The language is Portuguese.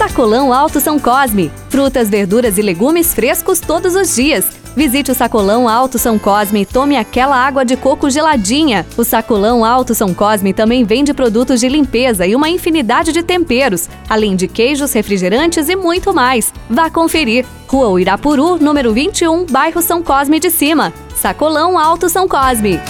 Sacolão Alto São Cosme. Frutas, verduras e legumes frescos todos os dias. Visite o Sacolão Alto São Cosme e tome aquela água de coco geladinha. O Sacolão Alto São Cosme também vende produtos de limpeza e uma infinidade de temperos, além de queijos, refrigerantes e muito mais. Vá conferir. Rua Uirapuru, número 21, bairro São Cosme de Cima. Sacolão Alto São Cosme.